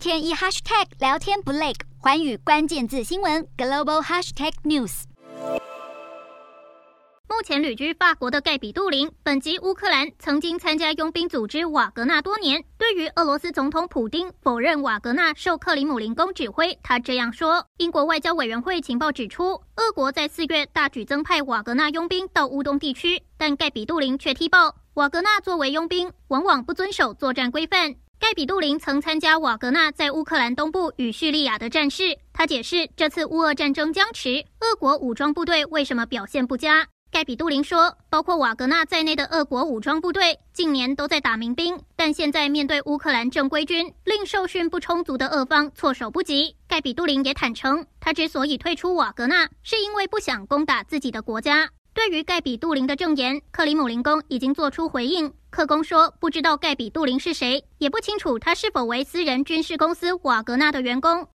天一 hashtag 聊天不累，寰宇关键字新闻 global hashtag news。目前旅居法国的盖比杜林，本籍乌克兰，曾经参加佣兵组织瓦格纳多年。对于俄罗斯总统普丁否认瓦格纳受克里姆林宫指挥，他这样说：英国外交委员会情报指出，俄国在四月大举增派瓦格纳佣兵到乌东地区，但盖比杜林却踢爆，瓦格纳作为佣兵，往往不遵守作战规范。盖比杜林曾参加瓦格纳在乌克兰东部与叙利亚的战事。他解释，这次乌俄战争僵持，俄国武装部队为什么表现不佳？盖比杜林说，包括瓦格纳在内的俄国武装部队近年都在打民兵，但现在面对乌克兰正规军，令受训不充足的俄方措手不及。盖比杜林也坦承，他之所以退出瓦格纳，是因为不想攻打自己的国家。对于盖比杜林的证言，克里姆林宫已经做出回应。克宫说，不知道盖比杜林是谁，也不清楚他是否为私人军事公司瓦格纳的员工。